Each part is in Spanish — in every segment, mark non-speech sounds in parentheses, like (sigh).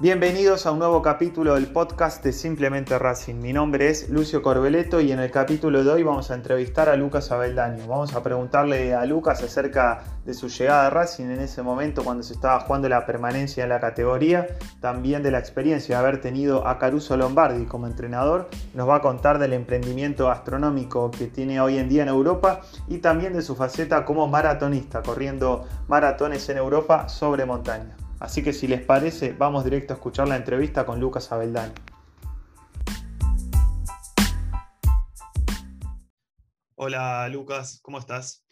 Bienvenidos a un nuevo capítulo del podcast de Simplemente Racing. Mi nombre es Lucio Corbeleto y en el capítulo de hoy vamos a entrevistar a Lucas Abeldaño. Vamos a preguntarle a Lucas acerca de su llegada a Racing en ese momento cuando se estaba jugando la permanencia en la categoría, también de la experiencia de haber tenido a Caruso Lombardi como entrenador. Nos va a contar del emprendimiento gastronómico que tiene hoy en día en Europa y también de su faceta como maratonista, corriendo maratones en Europa sobre montaña. Así que si les parece, vamos directo a escuchar la entrevista con Lucas Abeldán. Hola Lucas, ¿cómo estás?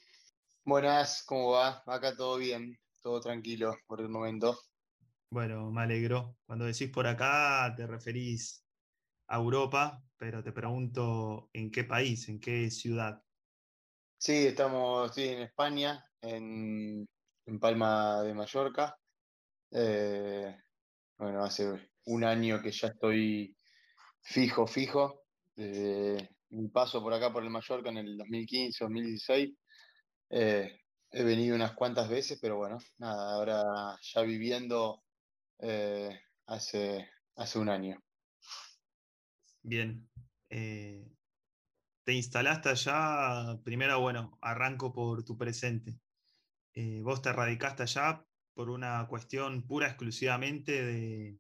Buenas, ¿cómo va? Acá todo bien, todo tranquilo por el momento. Bueno, me alegro. Cuando decís por acá, te referís a Europa, pero te pregunto en qué país, en qué ciudad. Sí, estamos en España, en Palma de Mallorca. Eh, bueno, hace un año que ya estoy fijo, fijo. Mi paso por acá por el Mallorca en el 2015, 2016. Eh, he venido unas cuantas veces, pero bueno, nada, ahora ya viviendo eh, hace, hace un año. Bien. te instalaste allá, primero, bueno, arranco por tu presente. vos te radicaste allá por una cuestión pura exclusivamente de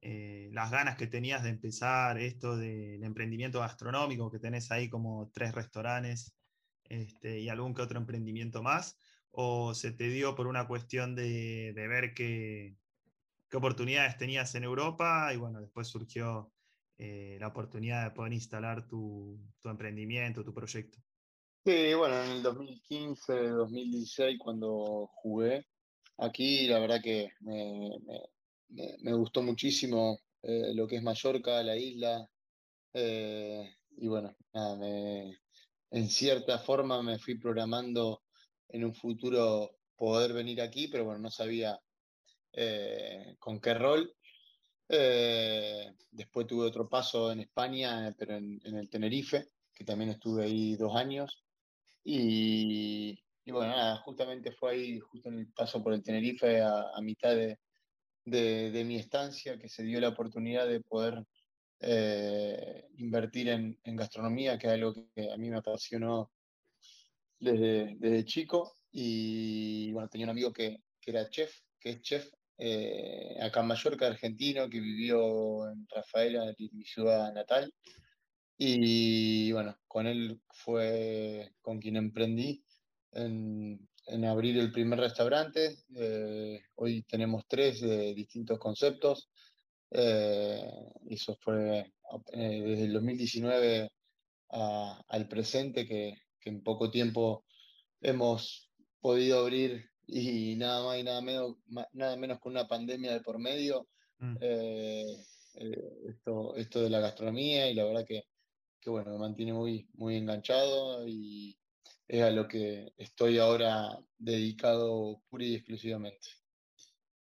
eh, las ganas que tenías de empezar esto del emprendimiento gastronómico, que tenés ahí como tres restaurantes este, y algún que otro emprendimiento más, o se te dio por una cuestión de, ver qué, oportunidades tenías en Europa y bueno, después surgió eh, la oportunidad de poder instalar tu, tu emprendimiento, tu proyecto. Sí, bueno, en el 2015, 2016, cuando jugué, Aquí la verdad que me, gustó muchísimo eh, lo que es Mallorca, la isla. Eh, y bueno, en cierta forma me fui programando en un futuro poder venir aquí, pero bueno, no sabía eh, con qué rol. después tuve otro paso en España, pero en, en, el Tenerife, que también estuve ahí dos años. Y, y bueno, nada, justamente fue ahí, justo en el paso por el Tenerife, a, mitad de, mi estancia, que se dio la oportunidad de poder eh, invertir en, gastronomía, que es algo que a mí me apasionó desde, chico. Y bueno, tenía un amigo que, era chef, que es chef eh, acá en Mallorca, argentino, que vivió en Rafaela, mi ciudad natal. Y bueno, con él fue con quien emprendí en, abrir el primer restaurante. Eh, hoy tenemos tres de distintos conceptos. Eh, eso fue eh, desde el 2019 al presente, que, en poco tiempo hemos podido abrir y nada más y nada menos, nada menos con una pandemia de por medio. Mm. esto, esto de la gastronomía y la verdad que, que bueno, me mantiene muy, muy enganchado y, es a lo que estoy ahora dedicado pura y exclusivamente.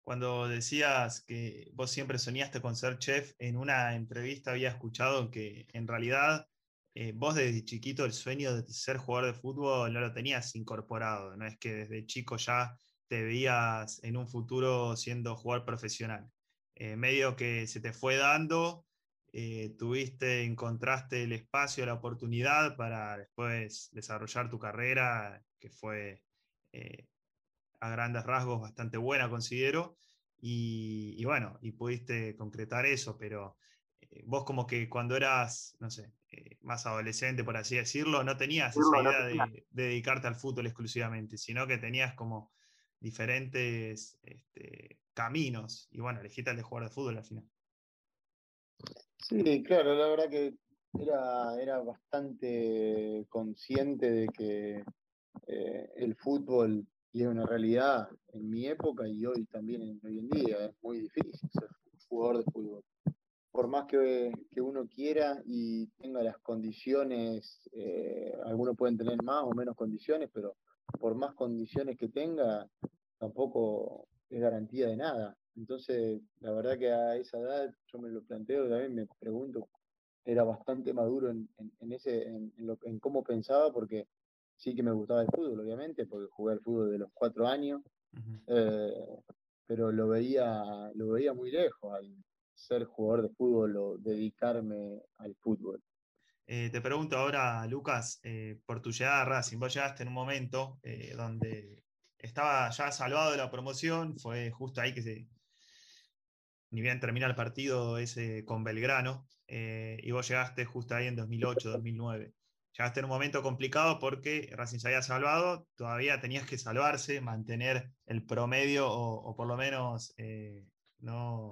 Cuando decías que vos siempre soñaste con ser chef, en una entrevista había escuchado que en realidad eh, vos desde chiquito el sueño de ser jugador de fútbol no lo tenías incorporado, no es que desde chico ya te veías en un futuro siendo jugador profesional. Eh, medio que se te fue dando eh, tuviste, encontraste el espacio, la oportunidad para después desarrollar tu carrera, que fue eh, a grandes rasgos bastante buena, considero, y, bueno, y pudiste concretar eso, pero eh, vos como que cuando eras, no sé, más adolescente, por así decirlo, no tenías esa idea de, dedicarte al fútbol exclusivamente, sino que tenías como diferentes este, caminos, y bueno, elegiste el de jugar de fútbol al final. Sí, claro, la verdad que era, era bastante consciente de que eh, el fútbol, y es una realidad en mi época y hoy también hoy en día, es muy difícil ser jugador de fútbol. Por más que, uno quiera y tenga las condiciones, eh, algunos pueden tener más o menos condiciones, pero por más condiciones que tenga, tampoco es garantía de nada. Entonces, la verdad que a esa edad yo me lo planteo, también me pregunto, era bastante maduro en, ese, en, lo, en cómo pensaba, porque sí que me gustaba el fútbol, obviamente, porque jugué al fútbol de los cuatro años, eh, pero lo veía, lo veía muy lejos al ser jugador de fútbol o dedicarme al fútbol. Eh, te pregunto ahora, Lucas, eh, por tu llegada a Racing, vos llegaste en un momento eh, donde estaba ya salvado de la promoción, fue justo ahí que se, ni bien termina el partido ese con Belgrano, y vos llegaste justo ahí en 2008, 2009. Llegaste en un momento complicado porque Racing se había salvado, todavía tenías que salvarse, mantener el promedio o, por lo menos no,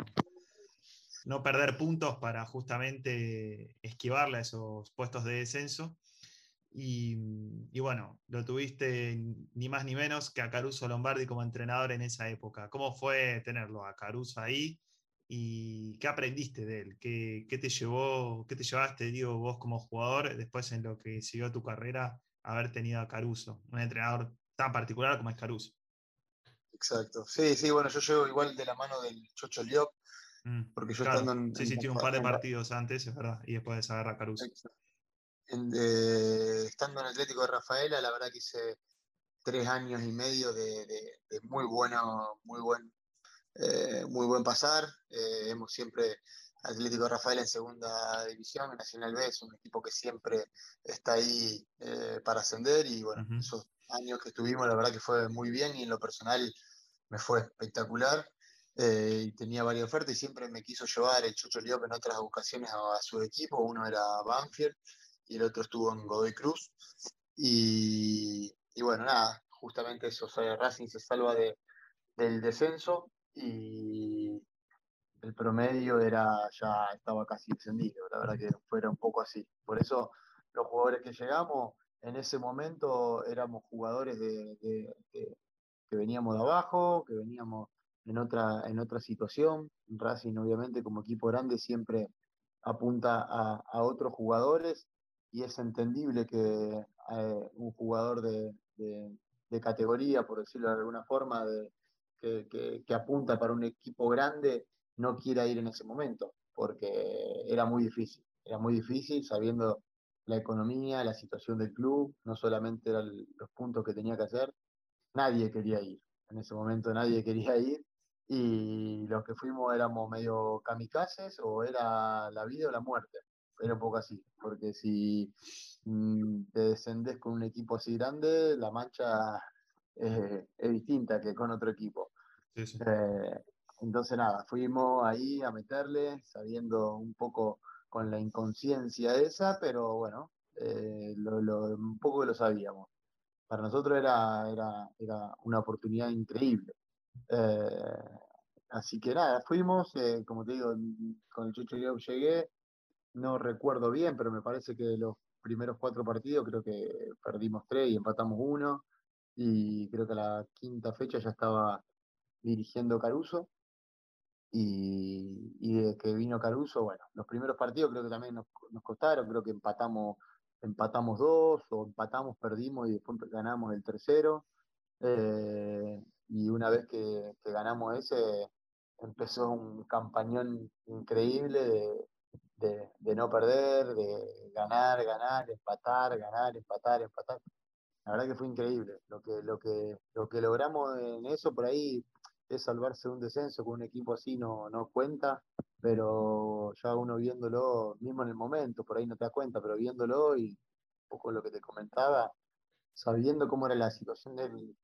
no perder puntos para justamente esquivarle a esos puestos de descenso. Y, bueno, lo tuviste ni más ni menos que a Caruso Lombardi como entrenador en esa época. ¿Cómo fue tenerlo a Caruso ahí? ¿Y qué aprendiste de él? ¿Qué, te llevó, qué te llevaste, digo, vos como jugador, después en lo que siguió tu carrera, haber tenido a Caruso, un entrenador tan particular como es Caruso? Exacto. Sí, sí, bueno, yo llevo igual de la mano del Chocho Liop, Mm, porque yo estando en. Sí, sí, tiene un par de partidos antes, es verdad, y después de a Caruso. estando en Atlético de Rafaela, la verdad que hice tres años y medio de, muy bueno, muy buen, eh, muy buen pasar. Eh, hemos siempre Atlético de Rafaela en segunda división, Nacional B es un equipo que siempre está ahí eh, para ascender y bueno, esos años que estuvimos la verdad que fue muy bien y en lo personal me fue espectacular. Eh, y tenía varias ofertas y siempre me quiso llevar el Chucho Liop en otras ocasiones a, su equipo. Uno era Banfield y el otro estuvo en Godoy Cruz. Y, bueno, nada, justamente eso, Racing se salva de, del descenso y el promedio era ya estaba casi descendido, la verdad que fuera un poco así. Por eso los jugadores que llegamos en ese momento éramos jugadores de, que veníamos de abajo, que veníamos en otra, en otra situación. Racing, obviamente, como equipo grande, siempre apunta a, otros jugadores y es entendible que eh, un jugador de, categoría, por decirlo de alguna forma, de, que, que, apunta para un equipo grande, no quiera ir en ese momento, porque era muy difícil. Era muy difícil sabiendo la economía, la situación del club, no solamente eran los puntos que tenía que hacer, nadie quería ir. En ese momento nadie quería ir y los que fuimos éramos medio kamikazes o era la vida o la muerte. Era un poco así, porque si mm, te descendés con un equipo así grande, la mancha es distinta que con otro equipo. Eh, entonces nada, fuimos ahí a meterle, sabiendo un poco con la inconsciencia esa, pero bueno, eh, un poco lo sabíamos. Para nosotros era, era, era una oportunidad increíble. Eh, así que nada, fuimos, eh, como te digo, con el Chucho yo llegué, no recuerdo bien, pero me parece que los primeros cuatro partidos creo que perdimos tres y empatamos uno, y creo que la quinta fecha ya estaba dirigiendo Caruso, y, y de que vino Caruso, bueno, los primeros partidos creo que también nos, costaron, creo que empatamos empatamos dos o empatamos, perdimos y después ganamos el tercero. Eh, y una vez que, ganamos ese, empezó un campañón increíble de, no perder, de ganar, ganar, empatar, ganar, empatar, empatar. La verdad que fue increíble. Lo que, lo que, lo que logramos en eso por ahí es salvarse un descenso con un equipo así no, no cuenta, pero ya uno viéndolo, mismo en el momento, por ahí no te das cuenta, pero viéndolo y un poco lo que te comentaba, sabiendo cómo era la situación del,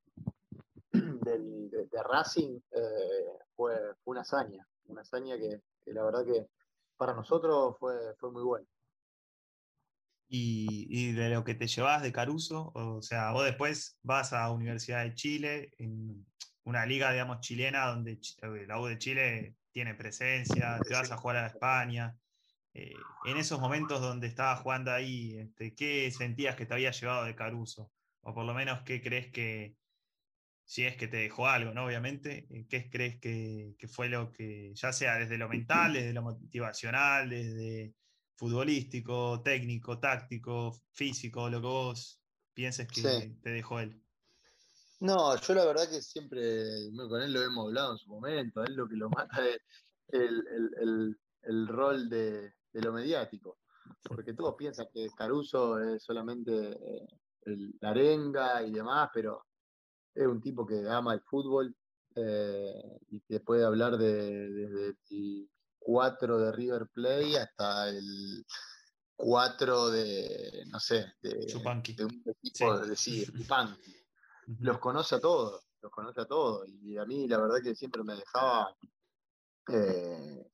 (clears throat) de, Racing eh, fue, una hazaña, una hazaña que, la verdad que para nosotros fue, fue muy buena. Y, de lo que te llevas de Caruso, o sea, vos después vas a Universidad de Chile, en una liga, digamos, chilena, donde eh, la U de Chile tiene presencia, te vas a jugar a España. Eh, en esos momentos donde estabas jugando ahí, este, ¿qué sentías que te había llevado de Caruso? O por lo menos, ¿qué crees que, si es que te dejó algo, ¿no? Obviamente, eh, ¿qué crees que, fue lo que, ya sea desde lo mental, desde lo motivacional, desde futbolístico, técnico, táctico, físico, lo que vos pienses que te dejó él? No, yo la verdad que siempre, con él lo hemos hablado en su momento, él lo que lo mata es el, rol de, lo mediático, porque todos piensan que Caruso es solamente eh, la arenga y demás, pero es un tipo que ama el fútbol eh, y te puede hablar de, desde el 4 de River Play hasta el 4 de, no sé, de, de un equipo de sí, (laughs) Los conoce a todos, los conoce a todos. Y a mí la verdad que siempre me dejaba, eh,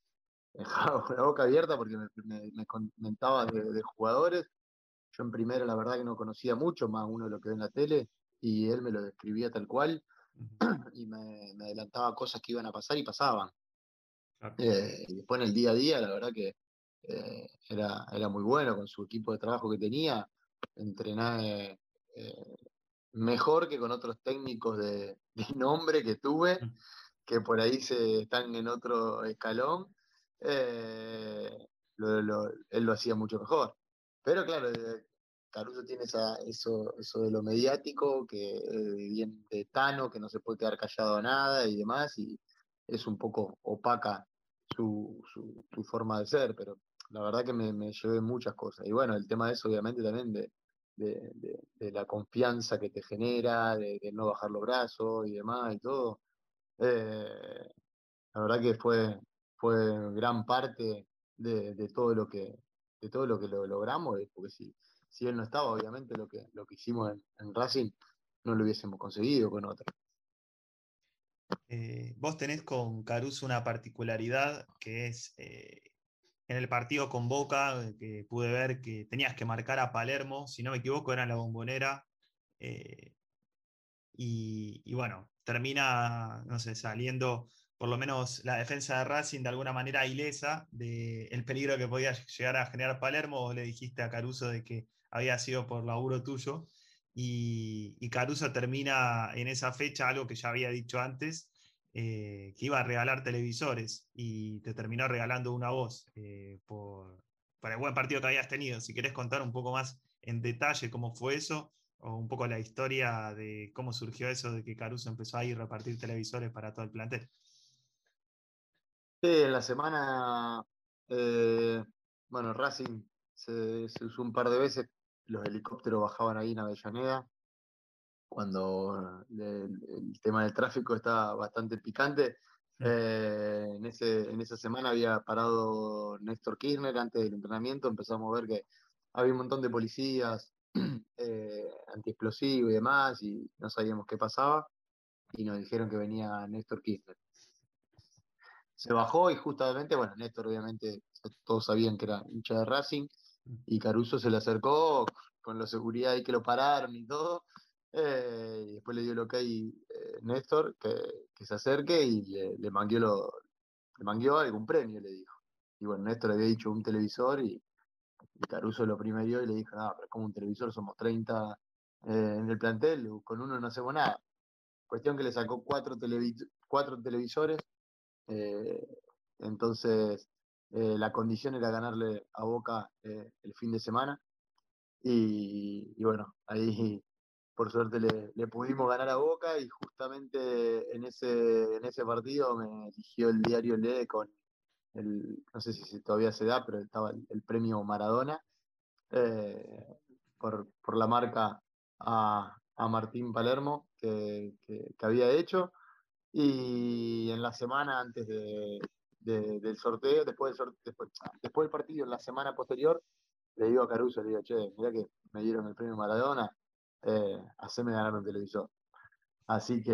dejaba (laughs) la boca abierta porque me, comentaba de, jugadores. Yo en primera la verdad que no conocía mucho, más uno de lo que ve en la tele, y él me lo describía tal cual (clears throat) y me, adelantaba cosas que iban a pasar y pasaban. Eh, y después en el día a día, la verdad que eh, era, era muy bueno con su equipo de trabajo que tenía, entrenar eh, mejor que con otros técnicos de, (laughs) nombre que tuve, que por ahí se están en otro escalón. él lo hacía mucho mejor. Pero claro, Caruso tiene esa, eso, eso de lo mediático, que viene de Tano, que no se puede quedar callado a nada y demás, y es un poco opaca su, su, forma de ser, pero la verdad que me, me, llevé muchas cosas. Y bueno, el tema es obviamente también de, de, la confianza que te genera, de, no bajar los brazos y demás y todo. Eh, la verdad que fue, fue gran parte de, todo lo que de todo lo que lo logramos, porque si, si él no estaba, obviamente lo que, lo que hicimos en, Racing no lo hubiésemos conseguido con otra. Eh, vos tenés con Caruso una particularidad que es eh, en el partido con Boca, que pude ver que tenías que marcar a Palermo, si no me equivoco, era la bombonera. Eh, y, y, bueno, termina, no sé, saliendo por lo menos la defensa de Racing de alguna manera ilesa del peligro que podía llegar a generar Palermo. Vos le dijiste a Caruso de que había sido por laburo tuyo. Y, Caruso termina en esa fecha algo que ya había dicho antes, eh, que iba a regalar televisores y te terminó regalando una voz eh, por, el buen partido que habías tenido. Si querés contar un poco más en detalle cómo fue eso o un poco la historia de cómo surgió eso de que Caruso empezó a ir a repartir televisores para todo el plantel. Sí, en la semana, eh, bueno, Racing se, se, usó un par de veces los helicópteros bajaban ahí en Avellaneda, cuando el, tema del tráfico está bastante picante. Eh, en, ese, en esa semana había parado Néstor Kirchner antes del entrenamiento, empezamos a ver que había un montón de policías (clears throat) eh, antiexplosivos y demás, y no sabíamos qué pasaba, y nos dijeron que venía Néstor Kirchner. Se bajó y justamente, bueno, Néstor obviamente todos sabían que era hincha de Racing, y Caruso se le acercó con la seguridad y que lo pararon y todo. Eh, y después le dio lo que hay Néstor que, se acerque y le, le, manguió lo, le algún premio, le dijo. Y bueno, Néstor le había dicho un televisor y, Caruso lo primerió y le dijo, no, pero como un televisor somos 30 eh, en el plantel, con uno no hacemos nada. Cuestión que le sacó cuatro, cuatro televisores. Eh, entonces eh, la condición era ganarle a Boca eh, el fin de semana. Y, bueno, ahí (laughs) por suerte le, pudimos ganar a Boca y justamente en ese, en ese partido me eligió el diario Le con el, no sé si todavía se da, pero estaba el, premio Maradona eh, por, la marca a, Martín Palermo que, que, había hecho. Y en la semana antes de, del sorteo, después del, después, después del partido, en la semana posterior, le digo a Caruso, le digo, che, mira que me dieron el premio Maradona, eh, haceme ganar un televisor. Así que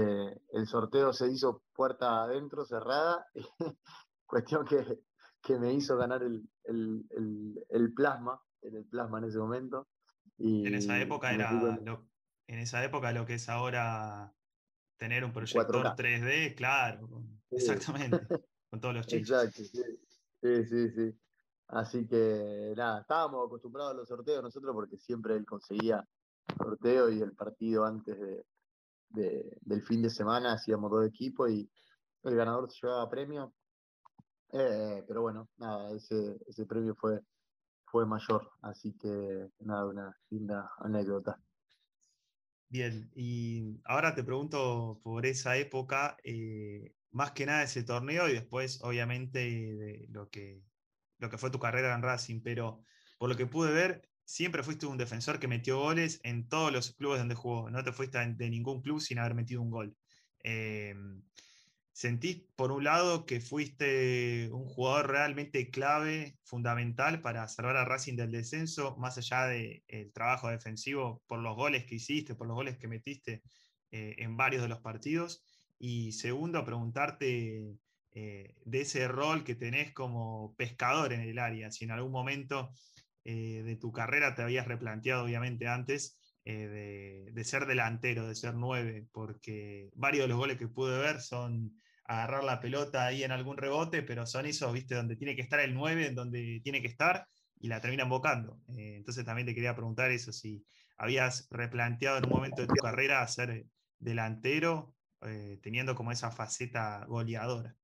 el sorteo se hizo puerta adentro, cerrada, (laughs) cuestión que, que, me hizo ganar el, el, el, plasma, en el plasma en ese momento. Y en esa época era lo, en esa época lo que es ahora tener un proyector 3D, claro, exactamente. (laughs) con todos los chicos. Exacto, sí, sí, sí. Así que nada, estábamos acostumbrados a los sorteos nosotros porque siempre él conseguía sorteo y el partido antes de, del fin de semana hacíamos dos equipos y el ganador se llevaba premio. Eh, pero bueno, nada, ese, ese premio fue, fue mayor, así que nada, una linda anécdota. Bien, y ahora te pregunto por esa época, eh, más que nada ese torneo y después, obviamente, de lo que, lo que fue tu carrera en Racing, pero por lo que pude ver, siempre fuiste un defensor que metió goles en todos los clubes donde jugó, no te fuiste de ningún club sin haber metido un gol. Em, ¿Sentís, por un lado, que fuiste un jugador realmente clave, fundamental para salvar a Racing del descenso, más allá del trabajo defensivo, por los goles que hiciste, por los goles que metiste eh, en varios de los partidos? Y segundo, preguntarte eh, de ese rol que tenés como pescador en el área, si en algún momento eh, de tu carrera te habías replanteado, obviamente, antes de, de, ser delantero, de ser nueve, porque varios de los goles que pude ver son agarrar la pelota ahí en algún rebote, pero son esos, viste, donde tiene que estar el 9, en donde tiene que estar, y la termina embocando. Eh, entonces también te quería preguntar eso, si habías replanteado en un momento de tu carrera ser delantero, eh, teniendo como esa faceta goleadora.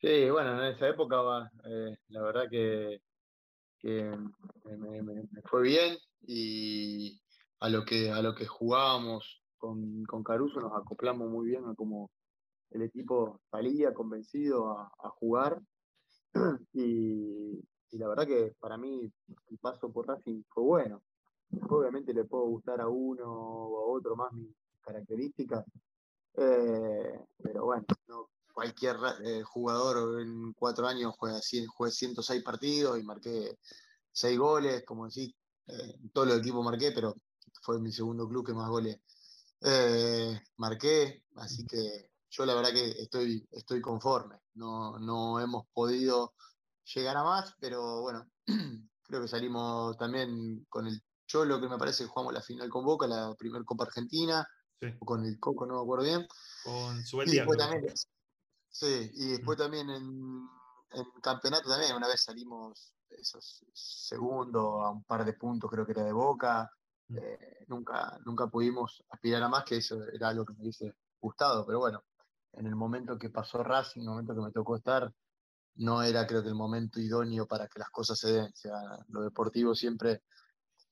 Sí, bueno, en esa época eh, la verdad que, me, fue bien y a lo que, a lo que jugábamos con, con Caruso nos acoplamos muy bien a cómo, el equipo salía convencido a, jugar (clears throat) y, la verdad que para mí el paso por Racing fue bueno. Obviamente le puedo gustar a uno o a otro más mis características, eh, pero bueno, cualquier eh, jugador en cuatro años juega, juega 106 partidos y marqué seis goles, como decís, eh, todos los equipos marqué, pero fue mi segundo club que más goles marqué, así que yo la verdad que estoy, estoy conforme. No, no hemos podido llegar a más, pero bueno, (clears throat) creo que salimos también con el Cholo, que me parece que jugamos la final con Boca, la primera Copa Argentina, o con el Coco, no me acuerdo bien. Con su y después también, Sí, y después también en, en, campeonato también, una vez salimos esos segundo a un par de puntos, creo que era de Boca. Eh, nunca, nunca pudimos aspirar a más, que eso era algo que me hubiese gustado, pero bueno, en el momento que pasó Racing, en el momento que me tocó estar, no era creo que el momento idóneo para que las cosas se den. O sea, lo deportivo siempre,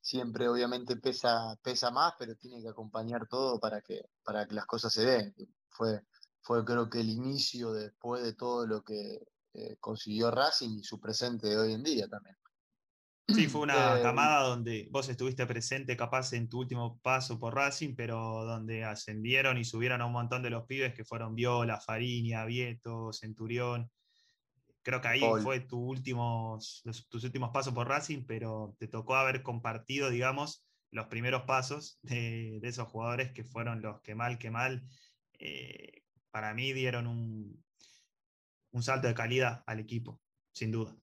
siempre obviamente pesa, pesa más, pero tiene que acompañar todo para que, para que las cosas se den. Fue, fue creo que el inicio después de todo lo que eh, consiguió Racing y su presente de hoy en día también. Sí, fue (clears throat) una eh, camada donde vos estuviste presente capaz en tu último paso por Racing, pero donde ascendieron y subieron a un montón de los pibes que fueron Viola, Fariña, Vieto, Centurión. Creo que ahí fue tu últimos, tus últimos pasos por Racing, pero te tocó haber compartido, digamos, los primeros pasos de, esos jugadores que fueron los que mal, que mal, eh, para mí dieron un, un salto de calidad al equipo, sin duda.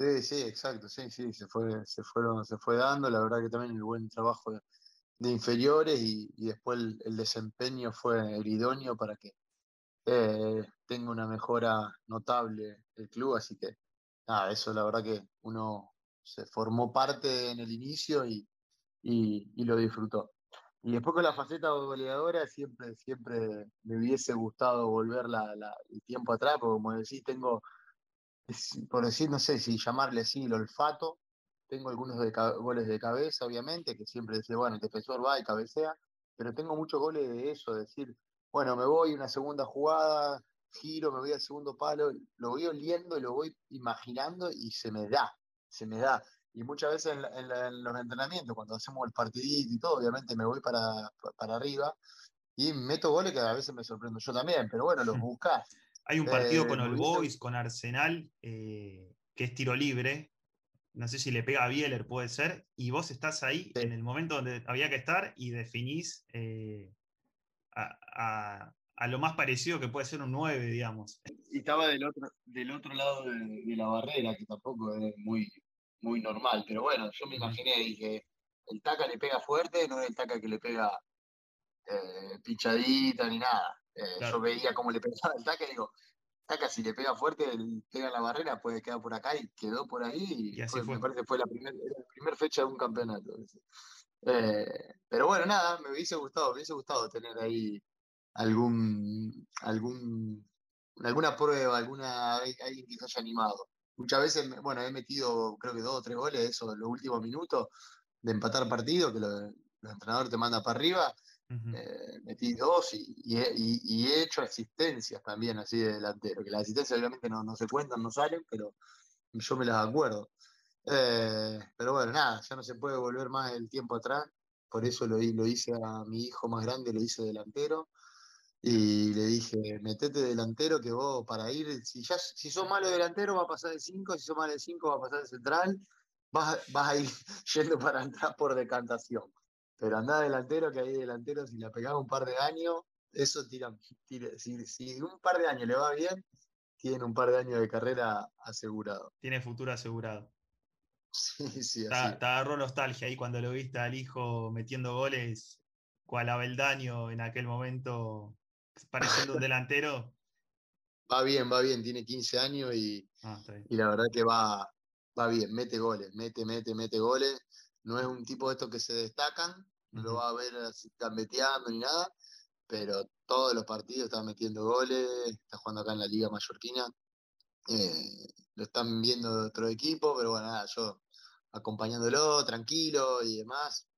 Sí, sí, exacto, sí, sí, se fue, se fueron, se fue dando, la verdad que también el buen trabajo de, inferiores y, después el, desempeño fue el idóneo para que eh, tenga una mejora notable el club, así que nada, eso la verdad que uno se formó parte en el inicio y, lo disfrutó. Y después con la faceta goleadora siempre, siempre me hubiese gustado volver el tiempo atrás, porque como decís, tengo por decir, no sé si llamarle así el olfato. Tengo algunos de goles de cabeza, obviamente, que siempre dice, bueno, el defensor va y cabecea, pero tengo muchos goles de eso, decir, bueno, me voy una segunda jugada, giro, me voy al segundo palo, lo voy oliendo y lo voy imaginando y se me da, se me da. Y muchas veces en, los entrenamientos, cuando hacemos el partidito y todo, obviamente me voy para, para arriba y meto goles que a veces me sorprendo yo también, pero bueno, los (laughs) buscas. Hay un partido con All Boys, con Arsenal, eh, que es tiro libre. No sé si le pega a Bieler, puede ser. Y vos estás ahí en el momento donde había que estar y definís eh, a, lo más parecido que puede ser un 9, digamos. Y estaba del otro, del otro lado de, la barrera, que tampoco es muy, muy normal. Pero bueno, yo me imaginé, dije, el taca le pega fuerte, no es el taca que le pega eh, pichadita ni nada. Eh, yo veía cómo le pegaba el taca y digo, taca si le pega fuerte, pega la barrera, puede quedar por acá y quedó por ahí. Y, me parece que fue la primera primer fecha de un campeonato. Eh, pero bueno, nada, me hubiese gustado, me hubiese gustado tener ahí algún, algún, alguna prueba, alguna, alguien que se haya animado. Muchas veces, bueno, he metido creo que dos o tres goles, eso en los últimos minutos, de empatar partido, que el entrenador te manda para arriba, eh, metí dos y, he, hecho asistencias también así de delantero, que las asistencias obviamente no, se cuentan, no salen, pero yo me las acuerdo. Eh, pero bueno, nada, ya no se puede volver más el tiempo atrás, por eso lo, lo hice a mi hijo más grande, lo hice delantero. Y le dije, metete delantero que vos para ir, si, ya, si sos malo delantero va a pasar de 5, si sos malo de 5 va a pasar de central, vas, vas a ir (laughs) yendo para entrar por decantación. Pero andá delantero, que ahí delantero, si la pegás un par de años, eso tira, si, si, un par de años le va bien, tiene un par de años de carrera asegurado. Tiene futuro asegurado. Sí, sí, te, agarró nostalgia ahí cuando lo viste al hijo metiendo goles, cual Abeldaño en aquel momento, pareciendo un (laughs) delantero. Va bien, va bien, tiene 15 años y, ah, y la verdad que va, va bien, mete goles, mete, mete, mete goles. No es un tipo de estos que se destacan, no lo va a ver así gambeteando ni nada, pero todos los partidos está metiendo goles, está jugando acá en la Liga Mallorquina. Eh, lo están viendo de otro equipo, pero bueno, nada, yo acompañándolo, tranquilo y demás,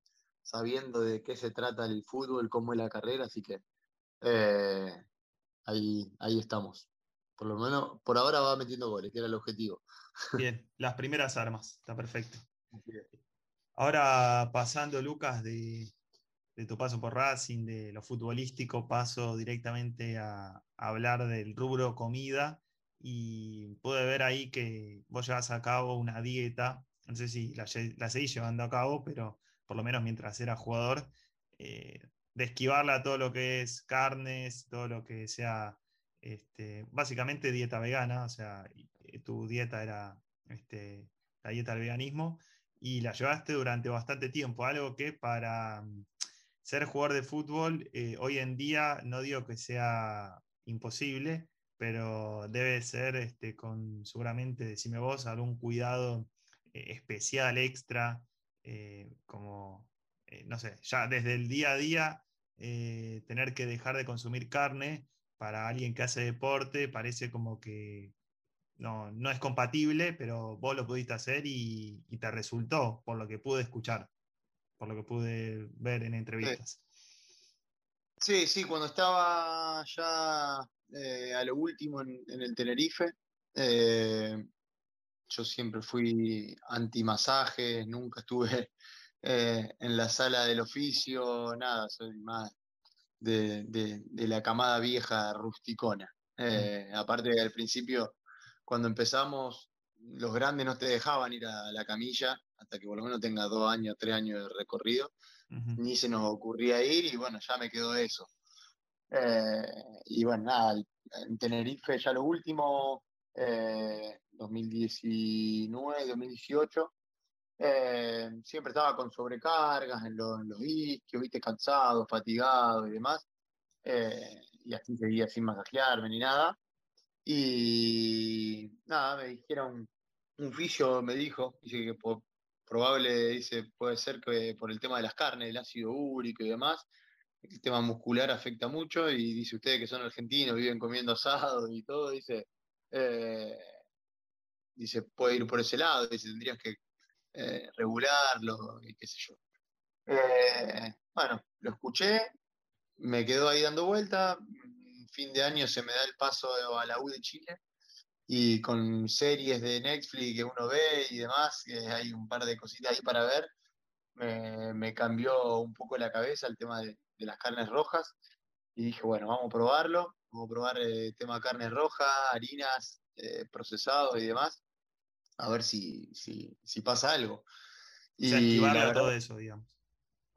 sabiendo de qué se trata el fútbol, cómo es la carrera, así que eh, ahí, ahí estamos. Por lo menos, por ahora va metiendo goles, que era el objetivo. Bien, las primeras armas, está perfecto. Ahora pasando, Lucas, de, tu paso por Racing, de lo futbolístico, paso directamente a, hablar del rubro comida y pude ver ahí que vos llevas a cabo una dieta, no sé si la, seguís llevando a cabo, pero por lo menos mientras era jugador, eh, de esquivarla todo lo que es carnes, todo lo que sea, este, básicamente dieta vegana, o sea, tu dieta era este, la dieta del veganismo y la llevaste durante bastante tiempo, algo que para mm, ser jugador de fútbol eh, hoy en día no digo que sea imposible, pero debe ser este, con seguramente, decime vos, algún cuidado eh, especial, extra, eh, como, no sé, ya desde el día a día tener que dejar de consumir carne para alguien que hace deporte parece como que no, es compatible, pero vos lo pudiste hacer y, te resultó, por lo que pude escuchar, por lo que pude ver en entrevistas. Sí, sí, cuando estaba ya eh, a lo último en, el Tenerife, eh, yo siempre fui anti-masajes, nunca estuve (laughs) eh, en la sala del oficio, nada, soy más de, de la camada vieja rusticona. aparte al principio cuando empezamos, los grandes no te dejaban ir a la camilla hasta que por lo menos tenga dos años, tres años de recorrido. Ni se nos ocurría ir y bueno, ya me quedó eso. Eh, y bueno, nada, en Tenerife ya lo último, 2019, eh, 2018, eh, siempre estaba con sobrecargas en, los isquios, viste, cansado, fatigado y demás. y así seguía sin masajearme ni nada. Y nada, me dijeron, un fisio me dijo, dice que probable, dice, puede ser que por el tema de las carnes, el ácido úrico y demás, el tema muscular afecta mucho y dice, ustedes que son argentinos, viven comiendo asado y todo, dice, eh, dice, puede ir por ese lado, dice, tendrías que eh, regularlo y qué sé yo. Eh, bueno, lo escuché, me quedó ahí dando vuelta, fin de año se me da el paso a la U de Chile y con series de Netflix que uno ve y demás, que hay un par de cositas ahí para ver, me, cambió un poco la cabeza el tema de, las carnes rojas y dije, bueno, vamos a probarlo, vamos a probar el tema de carnes rojas, harinas, eh, procesados y demás, a ver si, si, pasa algo. y todo eso, digamos.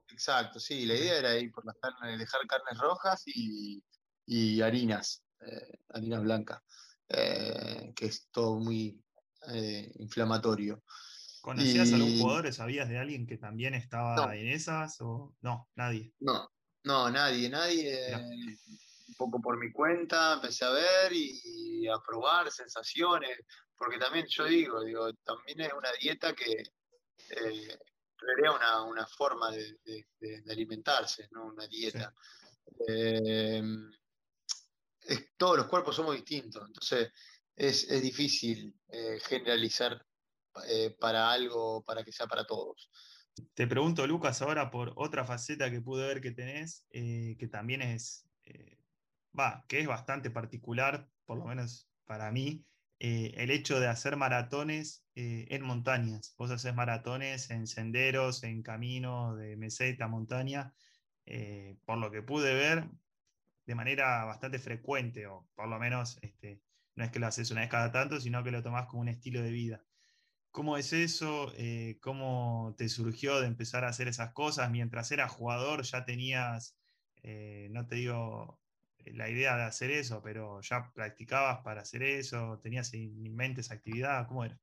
Exacto, sí, la idea era ir por las carnes, dejar carnes rojas y, y harinas, eh, harina blanca, eh, que es todo muy eh, inflamatorio. ¿Conocías a algún jugador? ¿Sabías de alguien que también estaba en esas? O... No, nadie. No, no, nadie, nadie. Un poco por mi cuenta, empecé a ver y, a probar sensaciones, porque también yo digo, digo, también es una dieta que crea una, una, forma de, alimentarse, ¿no? Una dieta todos los cuerpos somos distintos, entonces es, difícil eh, generalizar eh, para algo, para que sea para todos. Te pregunto, Lucas, ahora por otra faceta que pude ver que tenés, eh, que también es, va, que es bastante particular, por lo menos para mí, el hecho de hacer maratones en montañas. Vos haces maratones en senderos, en caminos de meseta, montaña. por lo que pude ver, de manera bastante frecuente, o por lo menos este, no es que lo haces una vez cada tanto, sino que lo tomás como un estilo de vida. ¿Cómo es eso? Eh, ¿Cómo te surgió de empezar a hacer esas cosas? Mientras eras jugador ya tenías, eh, no te digo la idea de hacer eso, pero ya practicabas para hacer eso, tenías en mente esa actividad, ¿cómo era?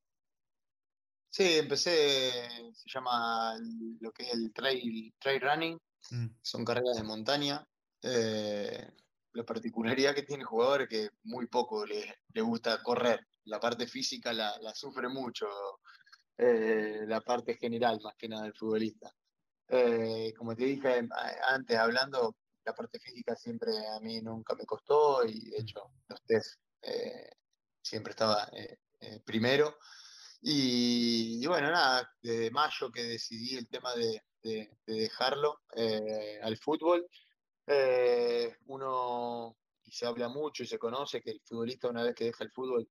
Sí, empecé, se llama lo que es el trail, trail running, mm. son carreras de montaña. Eh, la particularidad que tiene el jugador es que muy poco le, gusta correr. La parte física la, sufre mucho, eh, la parte general más que nada del futbolista. Eh, como te dije antes hablando, la parte física siempre a mí nunca me costó y de hecho los test siempre estaba primero. Y, bueno, nada, desde mayo que decidí el tema de, dejarlo eh, al fútbol, eh, uno, y se habla mucho y se conoce que el futbolista una vez que deja el fútbol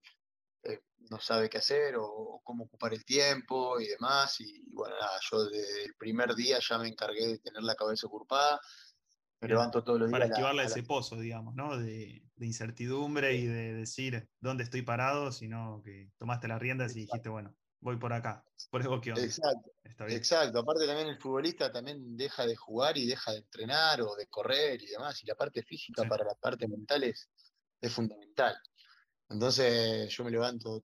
eh, no sabe qué hacer o, cómo ocupar el tiempo y demás. Y, bueno, nada, yo desde el primer día ya me encargué de tener la cabeza ocupada me levanto todos los días. Para esquivarle ese pozo, digamos, ¿no? De, incertidumbre y de decir dónde estoy parado, sino que tomaste las riendas y dijiste, bueno, voy por acá, por eso que Exacto. Exacto. Aparte también el futbolista también deja de jugar y deja de entrenar o de correr y demás. Y la parte física para la parte mental es, es fundamental. Entonces yo me levanto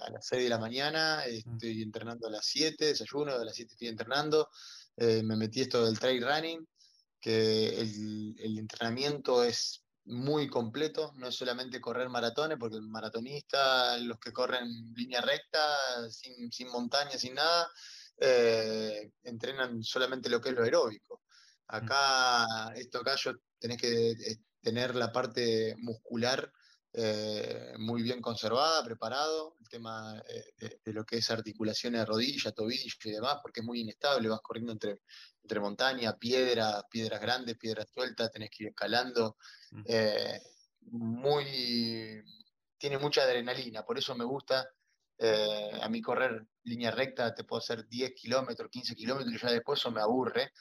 a las 6 de la mañana, mm. estoy entrenando a las 7, desayuno, a las 7 estoy entrenando, eh, me metí esto del trail running, que el, entrenamiento es muy completo, no es solamente correr maratones, porque el maratonista, los que corren línea recta, sin, sin montaña, sin nada, eh, entrenan solamente lo que es lo aeróbico. Mm. Acá, esto acá yo tenés que eh, tener la parte muscular eh, muy bien conservada, preparado, el tema de, de, lo que es articulaciones de rodilla, tobillo y demás, porque es muy inestable, vas corriendo entre entre montaña, piedras, piedras grandes, piedras sueltas, tenés que ir escalando. Eh, muy, tiene mucha adrenalina, por eso me gusta. Eh, a mí correr línea recta, te puedo hacer 10 kilómetros, 15 kilómetros y ya después eso me aburre,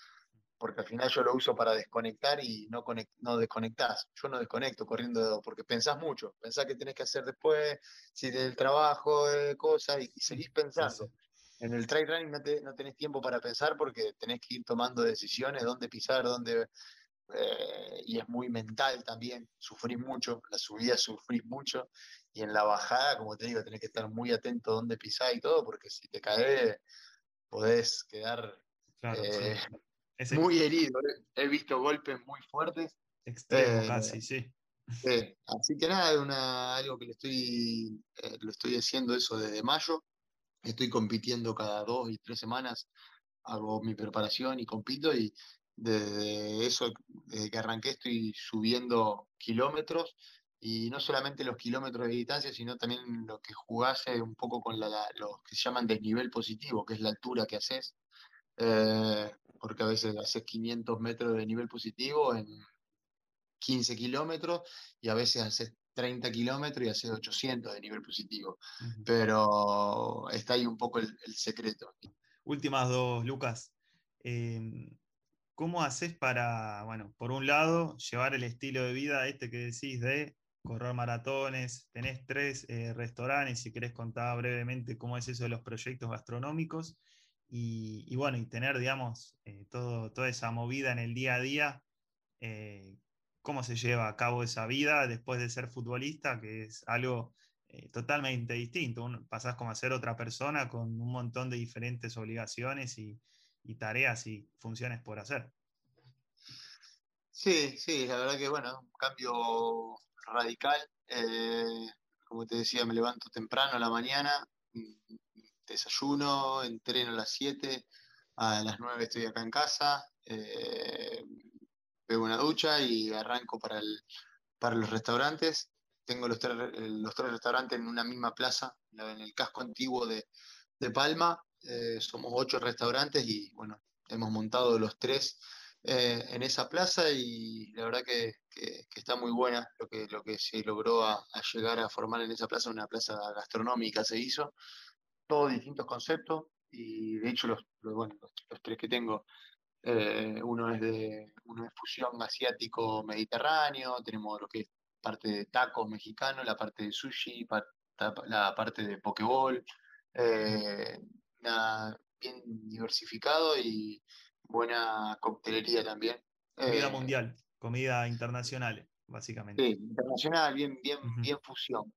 porque al final yo lo uso para desconectar y no, no desconectás. Yo no desconecto corriendo porque pensás mucho, pensás que tenés que hacer después, si del trabajo, cosas, y, seguís pensando. En el trail running no, tenés tiempo para pensar porque tenés que ir tomando decisiones, dónde pisar, dónde... Eh, y es muy mental también, sufrís mucho, la subida sufrís mucho, y en la bajada, como te digo, tenés que estar muy atento dónde pisar y todo, porque si te caes podés quedar eh, muy herido. He visto golpes muy fuertes. Extremo eh, casi, sí. así que nada, una, algo que le estoy, lo estoy haciendo eso desde mayo. Estoy compitiendo cada dos y tres semanas, hago mi preparación y compito y desde eso, desde que arranqué estoy subiendo kilómetros y no solamente los kilómetros de distancia, sino también lo que jugase un poco con la, lo que se llaman desnivel positivo, que es la altura que haces, eh, porque a veces haces 500 metros de nivel positivo en 15 kilómetros y a veces haces 30 kilómetros y hacer 800 de nivel positivo. Pero está ahí un poco el, secreto. Últimas dos, Lucas. Em, ¿Cómo haces para, bueno, por un lado, llevar el estilo de vida este que decís de correr maratones? Tenés tres eh, restaurantes, si querés contar brevemente cómo es eso de los proyectos gastronómicos. Y, bueno, y tener, digamos, eh, todo, toda esa movida en el día a día eh, cómo se lleva a cabo esa vida después de ser futbolista, que es algo eh, totalmente distinto. pasás como a ser otra persona con un montón de diferentes obligaciones y, tareas y funciones por hacer. Sí, sí, la verdad que bueno, un cambio radical. Como te decía, me levanto temprano a la mañana, desayuno, entreno a las 7, a las 9 estoy acá en casa, eh, pego una ducha y arranco para, el, para los restaurantes. Tengo los tres, restaurantes en una misma plaza, en el casco antiguo de, Palma. Eh, somos ocho restaurantes y bueno, hemos montado los tres eh, en esa plaza y la verdad que, está muy buena lo que, lo que se logró a, llegar a formar en esa plaza, una plaza gastronómica se hizo, todos distintos conceptos y de hecho los, bueno, los tres que tengo Eh, uno, es de, uno es fusión asiático-mediterráneo, tenemos lo que es parte de tacos mexicano, la parte de sushi, la parte de pokeball, eh, bien diversificado y buena coctelería también. Comida mundial, comida internacional, básicamente. Sí, internacional, bien, bien, bien fusión.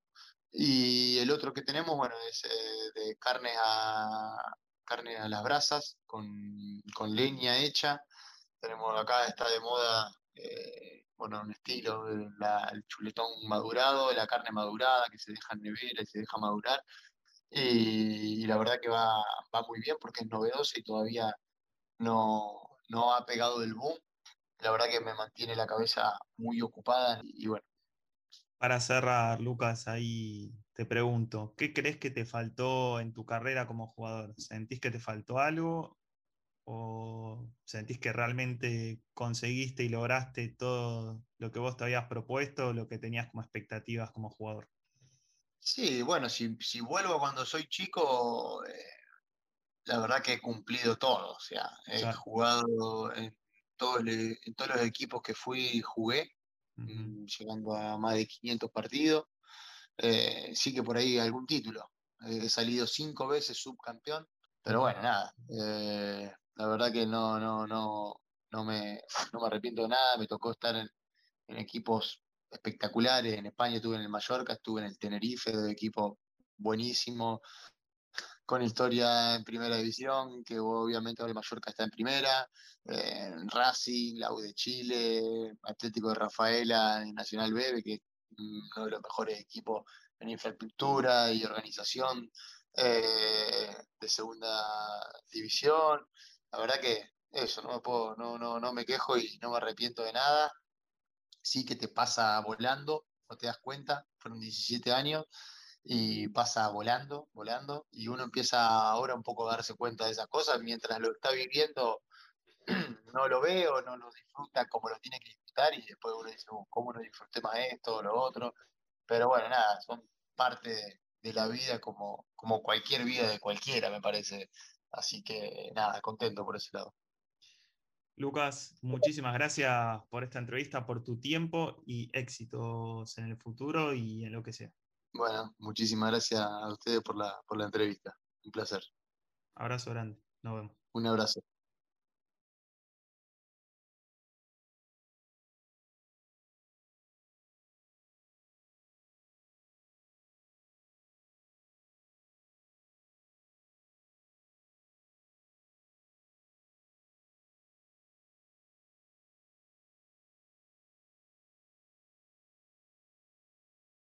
Y el otro que tenemos, bueno, es eh, de carne a, carne a las brasas, con, leña hecha. Tenemos acá, está de moda, eh, bueno, un estilo, el chuletón madurado, la carne madurada que se deja en nevera y se deja madurar. Y, la verdad que va, va muy bien porque es novedoso y todavía no, no ha pegado el boom. La verdad que me mantiene la cabeza muy ocupada y bueno, para cerrar, Lucas, ahí te pregunto, ¿qué crees que te faltó en tu carrera como jugador? ¿Sentís que te faltó algo o sentís que realmente conseguiste y lograste todo lo que vos te habías propuesto, lo que tenías como expectativas como jugador? Sí, bueno, si, vuelvo cuando soy chico, eh, la verdad que he cumplido todo, o sea, he jugado en, todos los equipos que fui, y Mm, llegando a más de 500 partidos. Eh, sí que por ahí algún título. he salido cinco veces subcampeón, pero bueno, nada. Eh, la verdad que no, no, no, no, me, no me arrepiento de nada. Me tocó estar en, equipos espectaculares. En España estuve en el Mallorca, estuve en el Tenerife, de equipo buenísimo con historia en primera división, que obviamente el Mallorca está en primera, Racing, la U de Chile, Atlético de Rafaela, Nacional Bebe, que es uno de los mejores equipos en infraestructura y organización eh, de segunda división. La verdad que eso, no me, puedo, no, no, no me quejo y no me arrepiento de nada. Sí que te pasa volando, no te das cuenta, fueron 17 años y pasa volando, volando, y uno empieza ahora un poco a darse cuenta de esas cosas, mientras lo está viviendo (clears throat) no lo ve o no lo disfruta como lo tiene que disfrutar y después uno dice, uh, ¿cómo no disfruté más esto o lo otro? Pero bueno, nada, son parte de, la vida como, como cualquier vida de cualquiera, me parece. Así que nada, contento por ese lado. Lucas, muchísimas gracias por esta entrevista, por tu tiempo y éxitos en el futuro y en lo que sea. Bueno, muchísimas gracias a ustedes por la, por la entrevista. Un placer. Abrazo grande. Nos vemos. Un abrazo.